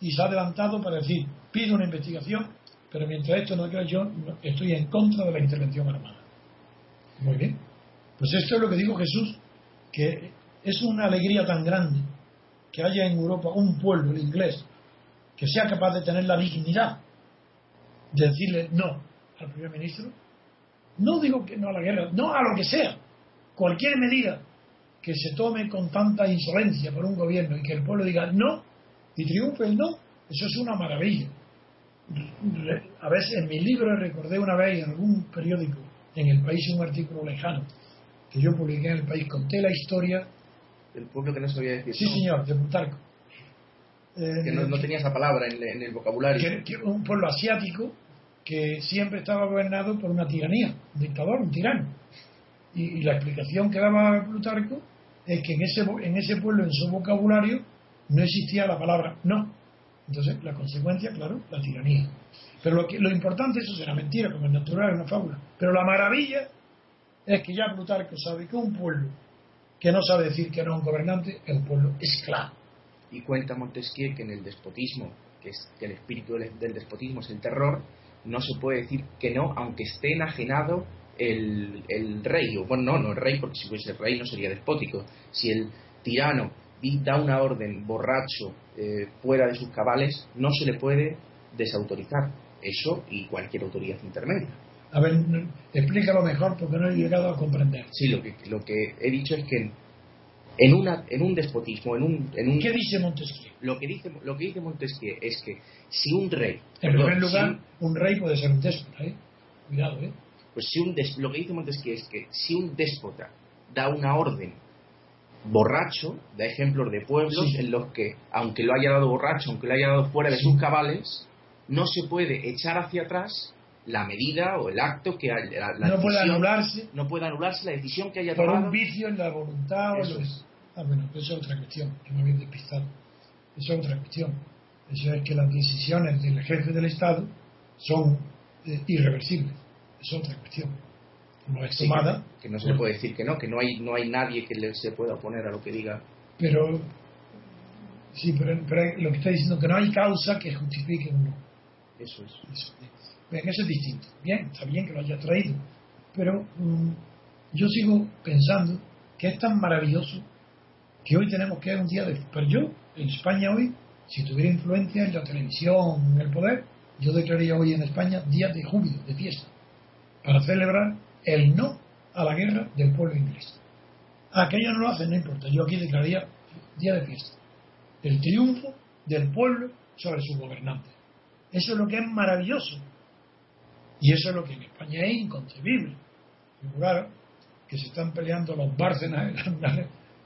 y se ha adelantado para decir: pido una investigación, pero mientras esto no queda, yo estoy en contra de la intervención armada. Muy bien. Pues esto es lo que dijo Jesús, que es una alegría tan grande que haya en Europa un pueblo, el inglés, que sea capaz de tener la dignidad de decirle no al primer ministro no digo que no a la guerra, no a lo que sea. Cualquier medida que se tome con tanta insolencia por un gobierno y que el pueblo diga no y triunfe el no, eso es una maravilla. A veces en mi libro recordé una vez en algún periódico en el país un artículo lejano que yo publiqué en el país, conté la historia. Del pueblo que no sabía decir. Sí, señor, de Plutarco. Que no, no, tenía esa palabra en, en el vocabulario. Que, que un pueblo asiático que siempre estaba gobernado por una tiranía, un dictador, un tirano. Y, y, la explicación que daba Plutarco es que en ese, en ese pueblo, en su vocabulario, no existía la palabra no. Entonces, la consecuencia, claro, la tiranía. Pero lo, que, lo importante, eso será mentira, como es natural, es una fábula. Pero la maravilla es que ya Plutarco sabe que un pueblo que no sabe decir que no es un gobernante es un pueblo esclavo. Y cuenta Montesquieu que en el despotismo, que, es, que el espíritu del, del despotismo es el terror, no se puede decir que no, aunque esté enajenado el, el rey. O, bueno, no, no el rey, porque si fuese el rey no sería despótico. Si el tirano da una orden borracho eh, fuera de sus cabales, no se le puede desautorizar. Eso y cualquier autoridad intermedia. A ver, explícalo mejor porque no he llegado a comprender. Sí, lo que, lo que he dicho es que en, una, en un despotismo, en un, en un... ¿Qué dice Montesquieu? Lo que dice, lo que dice Montesquieu es que si un rey... En perdón, primer lugar, si, un rey puede ser un déspota, ¿eh? Cuidado, ¿eh? Pues si un des, lo que dice Montesquieu es que si un déspota da una orden borracho, da ejemplos de pueblos sí. en los que, aunque lo haya dado borracho, aunque lo haya dado fuera de sí. sus cabales, no se puede echar hacia atrás la medida o el acto que la, la no puede anularse. no puede anularse la decisión que haya por tomado. un vicio en la voluntad Eso o es. ah bueno eso es otra cuestión que me había despistado. Eso es otra cuestión. Eso es que las decisiones del jefe del Estado son eh, irreversibles. Eso es otra cuestión. No es sí, tomada. que, que, no se le puede decir que no que no hay no hay nadie que le, se pueda oponer a lo que diga. Pero sí pero, pero lo que está diciendo que no hay causa que justifique un no. Eso es. Eso, Bien, eso es distinto. Bien, está bien que lo haya traído. Pero um, yo sigo pensando que es tan maravilloso que hoy tenemos que es un día de... Pero yo, en España hoy, si tuviera influencia en la televisión, en el poder, yo declararía hoy en España día de júbilo, de fiesta, para celebrar el no a la guerra del pueblo inglés. Aquellos no lo hacen, no importa. Yo aquí declararía día de fiesta. El triunfo del pueblo sobre su gobernante. Eso es lo que es maravilloso. Y eso es lo que en España es inconcebible. Claro, que se están peleando los Bárcenas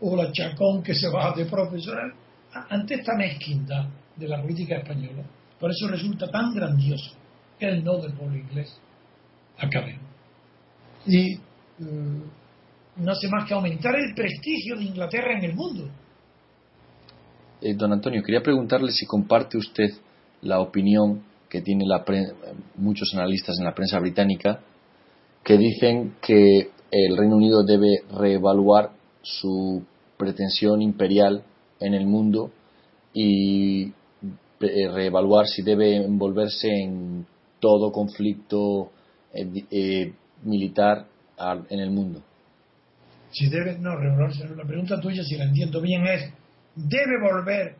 o la Chacón que se va de profesoral ante esta mezquindad de la política española. Por eso resulta tan grandioso el no del pueblo inglés acabe. Y eh, no hace más que aumentar el prestigio de Inglaterra en el mundo. Eh, don Antonio, quería preguntarle si comparte usted la opinión que tiene la muchos analistas en la prensa británica que dicen que el Reino Unido debe reevaluar su pretensión imperial en el mundo y reevaluar si debe envolverse en todo conflicto eh, eh, militar en el mundo. Si debe, no. La pregunta tuya, si la entiendo bien, es: ¿debe volver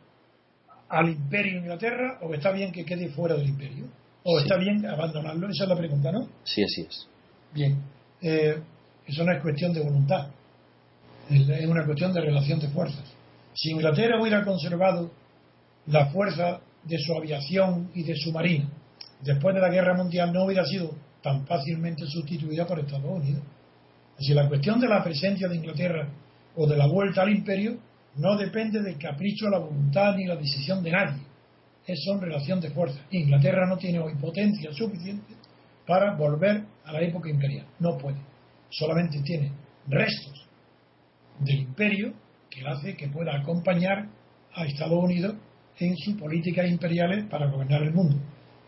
al imperio de Inglaterra o está bien que quede fuera del imperio? ¿O sí. está bien abandonarlo? Esa es la pregunta, ¿no? Sí, así es. Bien. Eh, eso no es cuestión de voluntad. Es una cuestión de relación de fuerzas. Si Inglaterra hubiera conservado la fuerza de su aviación y de su marina, después de la guerra mundial no hubiera sido tan fácilmente sustituida por Estados Unidos. Así la cuestión de la presencia de Inglaterra o de la vuelta al imperio no depende del capricho la voluntad ni la decisión de nadie. Es son relación de fuerza. Inglaterra no tiene hoy potencia suficiente para volver a la época imperial. No puede. Solamente tiene restos del imperio que hace que pueda acompañar a Estados Unidos en sus políticas imperiales para gobernar el mundo.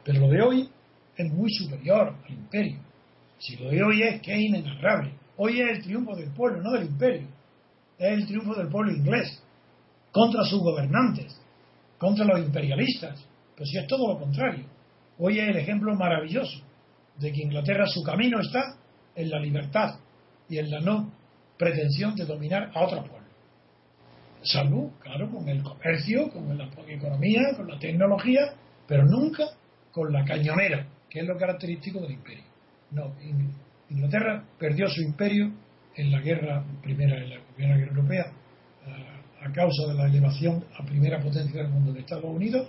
Pero lo de hoy es muy superior al imperio. Si lo de hoy es que es inenarrable. Hoy es el triunfo del pueblo, no del imperio es el triunfo del pueblo inglés contra sus gobernantes, contra los imperialistas. Pero si es todo lo contrario. Hoy es el ejemplo maravilloso de que Inglaterra su camino está en la libertad y en la no pretensión de dominar a otro pueblo. Salvo, claro, con el comercio, con la economía, con la tecnología, pero nunca con la cañonera, que es lo característico del imperio. No, Inglaterra perdió su imperio en la guerra primera, en la primera guerra europea, a, causa de la elevación a primera potencia del mundo de Estados Unidos,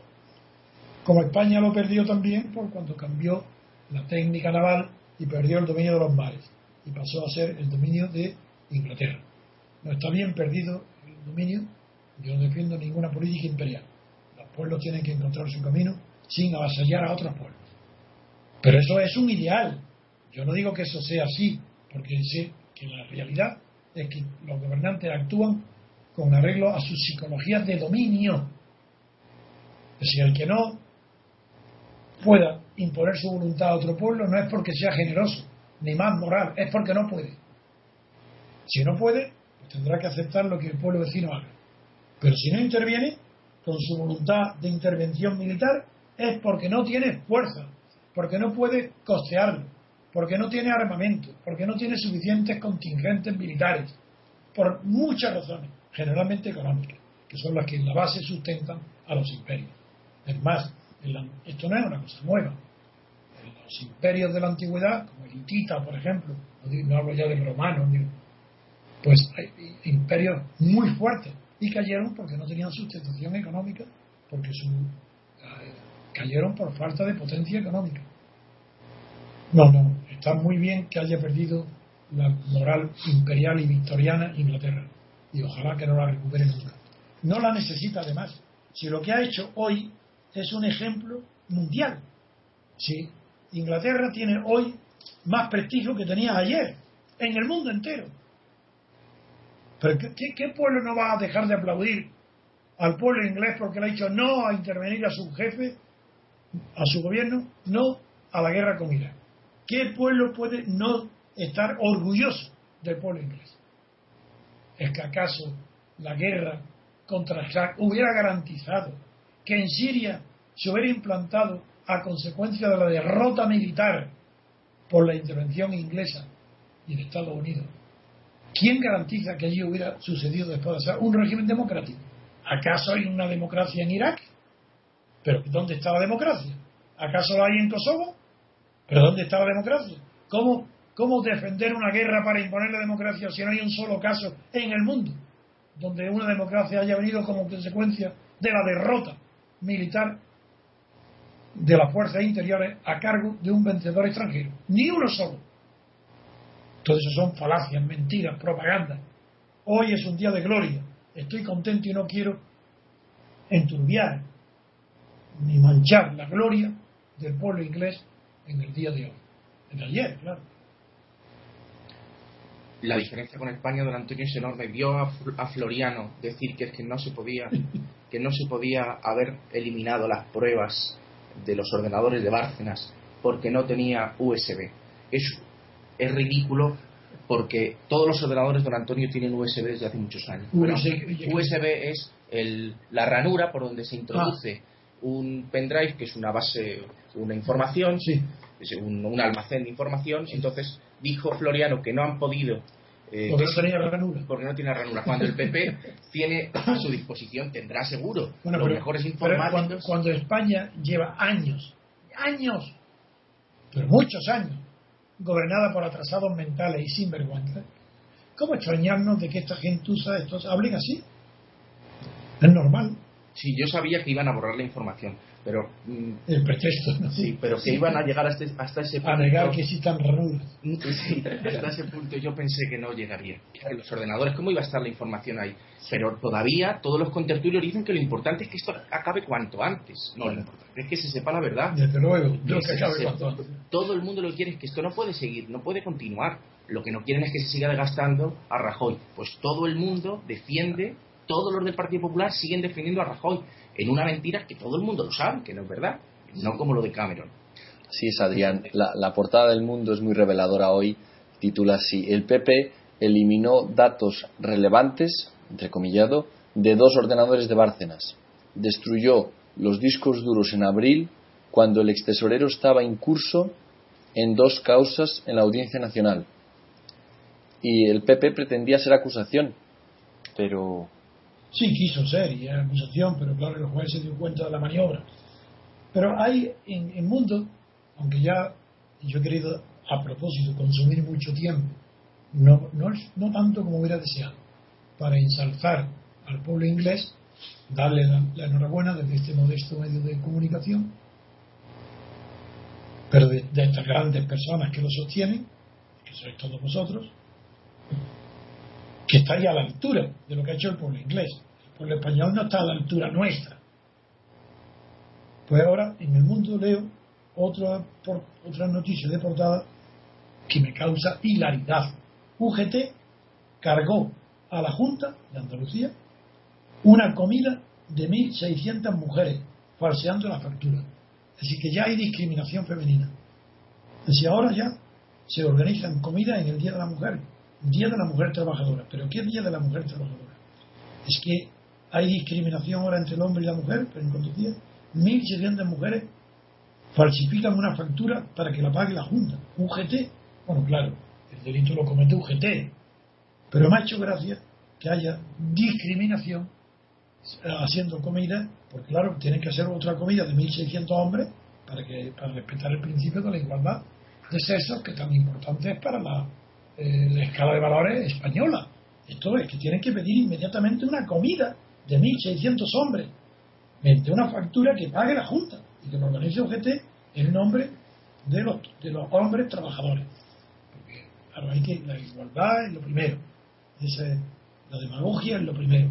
como España lo perdió también por cuando cambió la técnica naval y perdió el dominio de los mares. y pasó a ser el dominio de Inglaterra. No está bien perdido el dominio, yo no defiendo ninguna política imperial. Los pueblos tienen que encontrar su camino sin avasallar a otros pueblos. Pero eso es un ideal. Yo no digo que eso sea así, porque sé la realidad es que los gobernantes actúan con arreglo a sus psicologías de dominio. Decir, el que no pueda imponer su voluntad a otro pueblo no es porque sea generoso, ni más moral, es porque no puede. Si no puede, pues tendrá que aceptar lo que el pueblo vecino haga. Pero si no interviene, con su voluntad de intervención militar, es porque no tiene fuerza, porque no puede costearlo, porque no tiene armamento, porque no tiene suficientes contingentes militares, por muchas razones, generalmente económicas, que son las que en la base sustentan a los imperios. Es más, esto no es una cosa nueva. Los imperios de la antigüedad, como el hitita, por ejemplo, no hablo ya de romanos, pues hay imperios muy fuertes y cayeron porque no tenían sustentación económica, porque su, eh, cayeron por falta de potencia económica. No, no, está muy bien que haya perdido la moral imperial y victoriana Inglaterra. Y ojalá que no la recupere nunca. No la necesita además. Si lo que ha hecho hoy es un ejemplo mundial. Si Inglaterra tiene hoy más prestigio que tenía ayer, en el mundo entero. Pero ¿qué, pueblo no va a dejar de aplaudir al pueblo inglés porque le ha dicho no a intervenir a su jefe, a su gobierno, no a la guerra con Irak? ¿Qué pueblo puede no estar orgulloso del pueblo inglés? ¿Es que acaso la guerra contra Irak hubiera garantizado que en Siria se hubiera implantado a consecuencia de la derrota militar por la intervención inglesa y de Estados Unidos? ¿Quién garantiza que allí hubiera sucedido después de ser un régimen democrático? ¿Acaso hay una democracia en Irak? ¿Pero dónde está la democracia? ¿Acaso la hay en Kosovo? ¿Pero dónde está la democracia? ¿Cómo, ¿Cómo defender una guerra para imponer la democracia si no hay un solo caso en el mundo donde una democracia haya venido como consecuencia de la derrota militar de las fuerzas interiores a cargo de un vencedor extranjero? Ni uno solo. Todo eso son falacias, mentiras, propaganda. Hoy es un día de gloria. Estoy contento y no quiero enturbiar ni manchar la gloria del pueblo inglés en el día de hoy. En ayer, claro. La diferencia con España, don Antonio, es enorme. Vio a, Floriano decir que es que no se podía, que no se podía haber eliminado las pruebas de los ordenadores de Bárcenas porque no tenía USB. Es, es ridículo porque todos los ordenadores, don Antonio, tienen USB desde hace muchos años. USB es el, la ranura por donde se introduce ah. Un pendrive, que es una base, una información, un, almacén de información. Entonces dijo Floriano que no han podido eh, porque no tenía ranura. Porque no tiene ranura. Cuando el PP tiene a su disposición, tendrá seguro los mejores informáticos. Cuando, España lleva años, años, pero muchos años, gobernada por atrasados mentales y sinvergüenza, ¿cómo extrañarnos de que esta gente usa estos, hablen así? Es normal. Sí, yo sabía que iban a borrar la información pero mm, el pretexto sí pero que iban a llegar hasta, hasta ese punto a negar que existan ranuras sí, hasta ese punto yo pensé que no llegaría. En los ordenadores cómo iba a estar la información ahí pero todavía todos los contertulios dicen que lo importante es que esto acabe cuanto antes. No lo importante es que se sepa la verdad. Desde luego que acabe cuanto antes. todo el mundo lo quiere es que esto no puede seguir no puede continuar. Lo que no quieren es que se siga desgastando a Rajoy. Pues todo el mundo defiende todos los del Partido Popular siguen defendiendo a Rajoy en una mentira que todo el mundo lo sabe, que no es verdad, no como lo de Cameron. Así es, Adrián. La, portada del mundo es muy reveladora hoy. Titula así: El PP eliminó datos relevantes, entrecomillado, de dos ordenadores de Bárcenas. Destruyó los discos duros en abril cuando el extesorero estaba incurso en dos causas en la Audiencia Nacional. Y el PP pretendía ser acusación, pero Sí, quiso ser y era acusación, pero claro que el juez se dio cuenta de la maniobra. Pero hay en el mundo, aunque ya yo he querido a propósito consumir mucho tiempo, no, no, no tanto como hubiera deseado, para ensalzar al pueblo inglés, darle la, enhorabuena desde este modesto medio de comunicación, pero de, estas grandes personas que lo sostienen, que sois todos vosotros, que estáis a la altura de lo que ha hecho el pueblo inglés. El pueblo español no está a la altura nuestra. Pues ahora en el mundo leo otra, por, otra noticia de portada que me causa hilaridad. UGT cargó a la Junta de Andalucía una comida de 1.600 mujeres, falseando la factura. Así que ya hay discriminación femenina. Así ahora ya se organizan comidas en el Día de la Mujer, Día de la Mujer Trabajadora. ¿Pero qué Día de la Mujer Trabajadora? Es que hay discriminación ahora entre el hombre y la mujer, pero en cuantos días, 1.600 mujeres falsifican una factura para que la pague la Junta. UGT, bueno, claro, el delito lo comete UGT, pero me ha hecho gracia que haya discriminación haciendo comida, porque claro, tienen que hacer otra comida de 1.600 hombres para, que, para respetar el principio de la igualdad de sexos, que tan importante es para la, la escala de valores española. Esto es que tienen que pedir inmediatamente una comida de 1.600 hombres, mediante una factura que pague la Junta y que lo organice UGT en nombre de los, de los hombres trabajadores. Porque claro, hay que, la igualdad es lo primero, Esa, la demagogia es lo primero.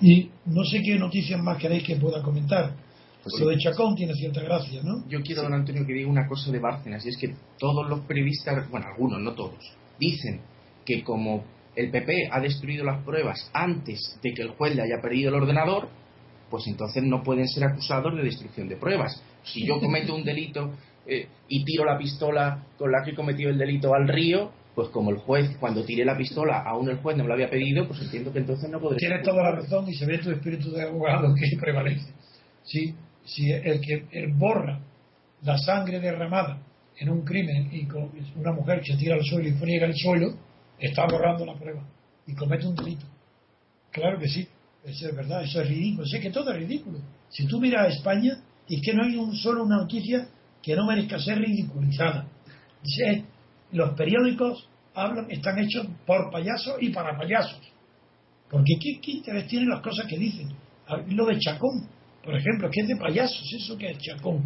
Y no sé qué noticias más queréis que pueda comentar. Pues lo de Chacón tiene cierta gracia, ¿no? Yo quiero, don Antonio, que diga una cosa de Bárcenas, y es que todos los periodistas, bueno, algunos, no todos, dicen que como el PP ha destruido las pruebas antes de que el juez le haya perdido el ordenador, pues entonces no pueden ser acusados de destrucción de pruebas. Si yo cometo un delito eh, y tiro la pistola con la que he cometido el delito al río, pues como el juez, cuando tiré la pistola, aún el juez no me lo había pedido, pues entiendo que entonces no podría. Tienes toda la razón y se ve tu espíritu de abogado que prevalece. Sí, si el que borra la sangre derramada en un crimen y con una mujer que se tira al suelo y friega el suelo, está borrando la prueba y comete un delito. Claro que sí, eso es verdad, eso es ridículo. Sé que todo es ridículo. Si tú miras a España, y que no hay un solo una noticia que no merezca ser ridiculizada. los periódicos hablan, están hechos por payasos y para payasos. Porque ¿qué, qué interés tienen las cosas que dicen? Lo de Chacón, por ejemplo, que es de payasos, eso que es Chacón.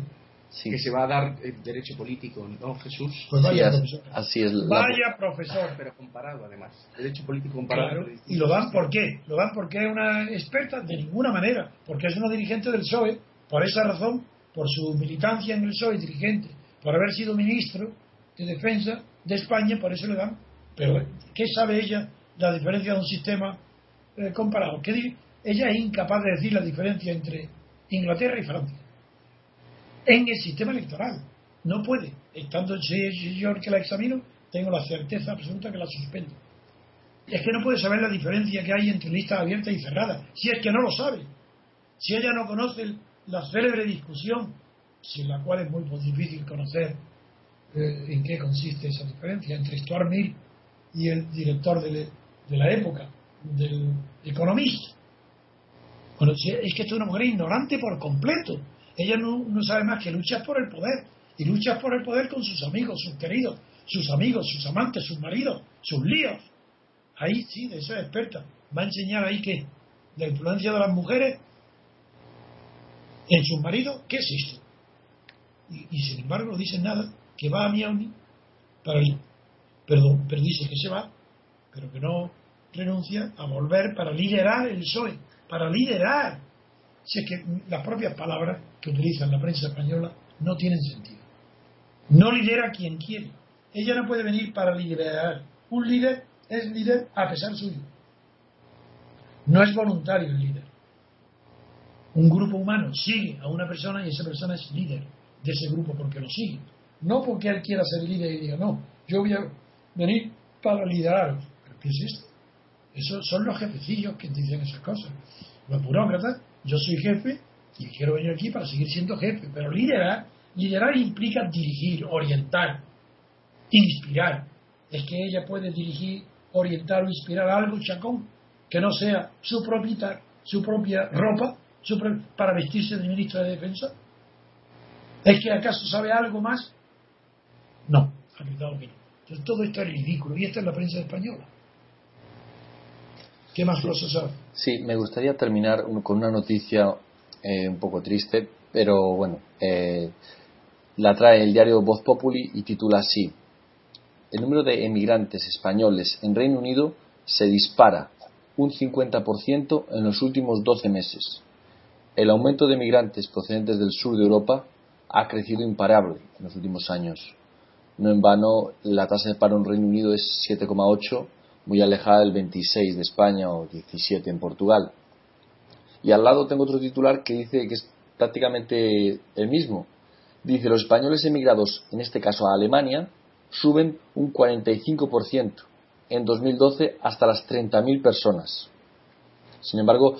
Que se va a dar el derecho político, ¿no, Jesús? Pues vaya profesor. Así es. Vaya profesor. Pero comparado, además. Derecho político comparado. Y lo dan por qué? Lo dan porque es una experta de ninguna manera. Porque es una dirigente del PSOE. Por esa razón, por su militancia en el PSOE, dirigente, por haber sido ministro de Defensa de España, por eso le dan. Pero, ¿qué sabe ella la diferencia de un sistema eh, comparado? ¿Qué ella es incapaz de decir la diferencia entre Inglaterra y Francia en el sistema electoral. No puede. Estando yo que la examino, tengo la certeza absoluta que la suspendo. Es que no puede saber la diferencia que hay entre listas abiertas y cerradas, si es que no lo sabe. Si ella no conoce la célebre discusión, sin la cual es muy difícil conocer eh, en qué consiste esa diferencia entre Stuart Mill y el director de, la época, del economista. Bueno, es que es una mujer ignorante por completo ella no, sabe más que luchar por el poder. Y luchas por el poder con sus amigos, sus queridos, sus amigos, sus amantes, sus maridos, sus líos. Ahí sí, de eso es experta. Va a enseñar ahí que la influencia de las mujeres en sus maridos, ¿qué es esto? Y, sin embargo no dice nada, que va a Miami para ir. Perdón, pero dice que se va, pero que no renuncia a volver para liderar el PSOE, para liderar si es que las propias palabras que utilizan la prensa española no tienen sentido. No lidera quien quiere. Ella no puede venir para liderar. Un líder es líder a pesar suyo. No es voluntario el líder. Un grupo humano sigue a una persona y esa persona es líder de ese grupo porque lo sigue. No porque él quiera ser líder y diga, no, yo voy a venir para liderar. ¿Pero qué es esto? Esos son los jefecillos que dicen esas cosas. Los burócratas yo soy jefe y quiero venir aquí para seguir siendo jefe, pero liderar, liderar implica dirigir, orientar, inspirar. Es que ella puede dirigir, orientar o inspirar algo, Chacón, que no sea su propia, su propia ropa para vestirse de ministro de Defensa. ¿Es que acaso sabe algo más? No, ha gritado que no. Entonces todo esto es ridículo y esta es la prensa española. ¿Qué más? Sí, me gustaría terminar con una noticia eh, un poco triste, pero bueno, eh, la trae el diario Voz Populi y titula así: el número de emigrantes españoles en Reino Unido se dispara un 50% en los últimos 12 meses. El aumento de emigrantes procedentes del sur de Europa ha crecido imparable en los últimos años. No en vano, la tasa de paro en Reino Unido es 7,8, muy alejada del 26 de España o 17 en Portugal. Y al lado tengo otro titular que dice que es prácticamente el mismo. Dice, los españoles emigrados, en este caso a Alemania, suben un 45% en 2012 hasta las 30.000 personas. Sin embargo,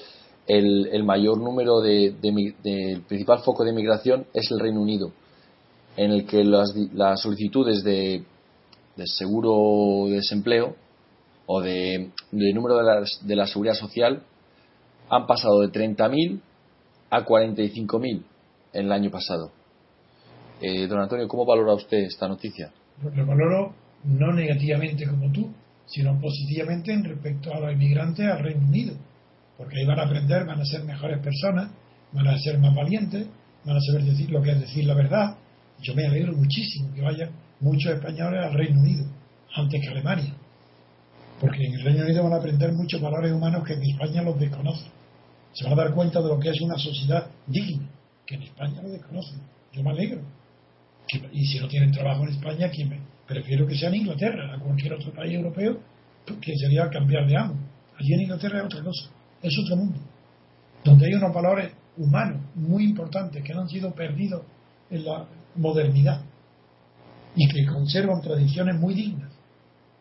el, mayor número de, del principal foco de migración es el Reino Unido, en el que las, solicitudes de, seguro de desempleo o de, número de, de la seguridad social han pasado de 30.000 a 45.000 en el año pasado. Eh, don Antonio, ¿cómo valora usted esta noticia? Lo valoro no negativamente como tú, sino positivamente en respecto a los inmigrantes al Reino Unido, porque ahí van a aprender, van a ser mejores personas, van a ser más valientes, van a saber decir lo que es decir la verdad. Yo me alegro muchísimo que vayan muchos españoles al Reino Unido, antes que Alemania, porque en el Reino Unido van a aprender muchos valores humanos que en España los desconocen. Se van a dar cuenta de lo que es una sociedad digna, que en España lo desconocen. Yo me alegro. y si no tienen trabajo en España, ¿quién me? prefiero que sea en Inglaterra, a cualquier otro país europeo, que sería cambiar de amo. Allí en Inglaterra es otra cosa, es otro mundo, donde hay unos valores humanos muy importantes que no han sido perdidos en la modernidad y que conservan tradiciones muy dignas.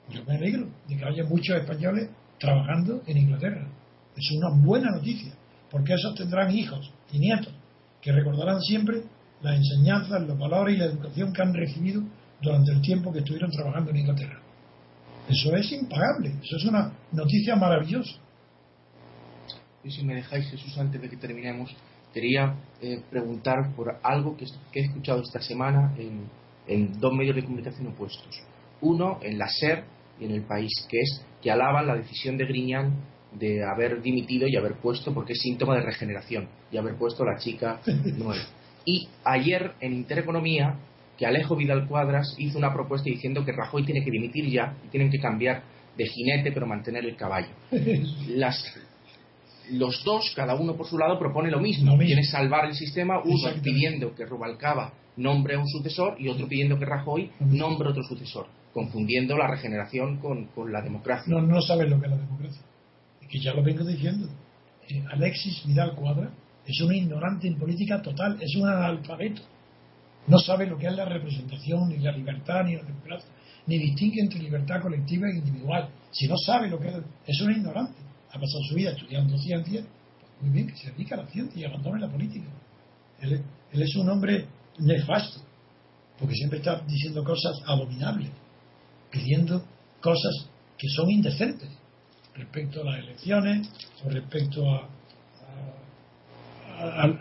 Yo me alegro de que haya muchos españoles trabajando en Inglaterra. Es una buena noticia, porque esos tendrán hijos y nietos que recordarán siempre las enseñanzas, los valores y la educación que han recibido durante el tiempo que estuvieron trabajando en Inglaterra. Eso es impagable, eso es una noticia maravillosa. Y si me dejáis, Jesús, antes de que terminemos, quería eh, preguntar por algo que, he escuchado esta semana en, en, dos medios de comunicación opuestos. Uno, en la SER y en El País, que es que alaban la decisión de Griñán de haber dimitido y haber puesto, porque es síntoma de regeneración, y haber puesto la chica nueva. Y ayer en Intereconomía que Alejo Vidal Cuadras hizo una propuesta diciendo que Rajoy tiene que dimitir ya y tienen que cambiar de jinete pero mantener el caballo. los dos, cada uno por su lado, propone lo mismo. Quiere salvar el sistema, uno pidiendo que Rubalcaba nombre a un sucesor y otro pidiendo que Rajoy nombre otro sucesor, confundiendo la regeneración con, la democracia. No, no saben lo que es la democracia. Es que ya lo vengo diciendo. Eh, Alexis Vidal Cuadras es un ignorante en política total, es un analfabeto no sabe lo que es la representación, ni la libertad, ni la democracia, ni distingue entre libertad colectiva e individual. Si no sabe lo que es, es un ignorante. Ha pasado su vida estudiando ciencia, pues muy bien, que se dedica a la ciencia y abandone la política. Él, es un hombre nefasto, porque siempre está diciendo cosas abominables, pidiendo cosas que son indecentes respecto a las elecciones o respecto a,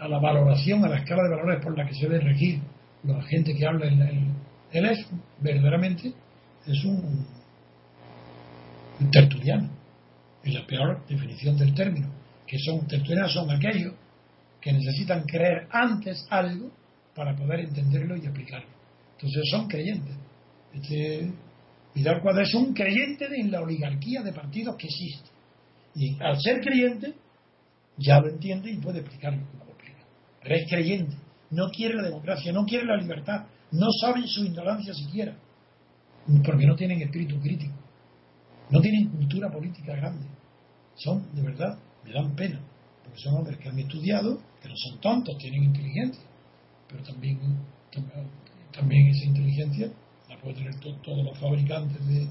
la valoración, a la escala de valores por la que se debe regir la gente que habla en, él es verdaderamente es un, tertuliano. Es la peor definición del término que son tertulianos son aquellos que necesitan creer antes algo para poder entenderlo y aplicarlo. Entonces son creyentes. Este Vidal Cuadra es un creyente en la oligarquía de partidos que existe y al ser creyente ya lo entiende y puede explicarlo como lo explica es creyente no quiere la democracia, no quiere la libertad, no saben su ignorancia siquiera, porque no tienen espíritu crítico, no tienen cultura política grande. Son, de verdad, me dan pena, porque son hombres que han estudiado, que no son tontos, tienen inteligencia, pero también, también esa inteligencia todos los fabricantes de,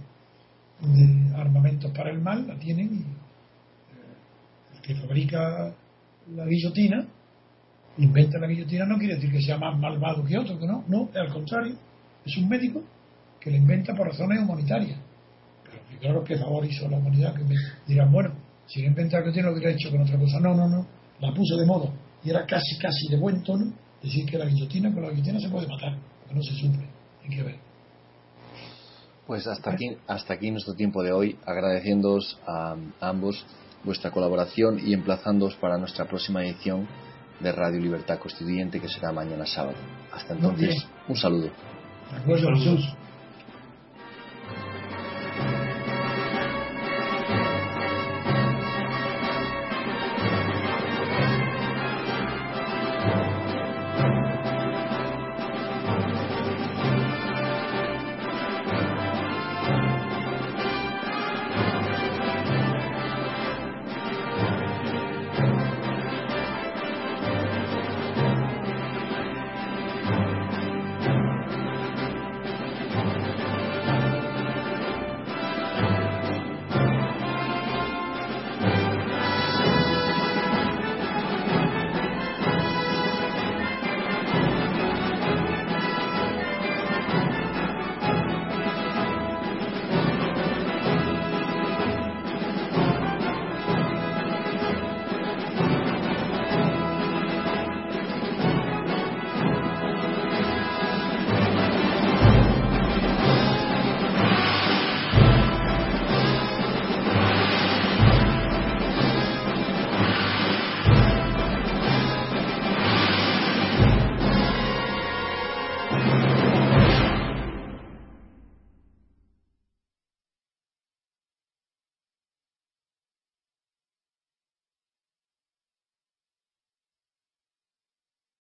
armamentos para el mal, la tienen y eh, el que fabrica la guillotina inventa la guillotina no quiere decir que sea más malvado que otro, que no, no, al contrario, es un médico que la inventa por razones humanitarias. Pero claro que favorizo a la humanidad, que me dirán, bueno, si no inventa la guillotina lo hubiera hecho con otra cosa. No, no, no, la puso de moda y era casi, casi de buen tono decir que la guillotina, con la guillotina se puede matar, porque no se sufre, hay que ver. Pues hasta aquí, hasta aquí nuestro tiempo de hoy, agradeciéndoos a ambos vuestra colaboración y emplazándoos para nuestra próxima edición de Radio Libertad Constituyente que será mañana sábado. Hasta entonces, un saludo. Jesús.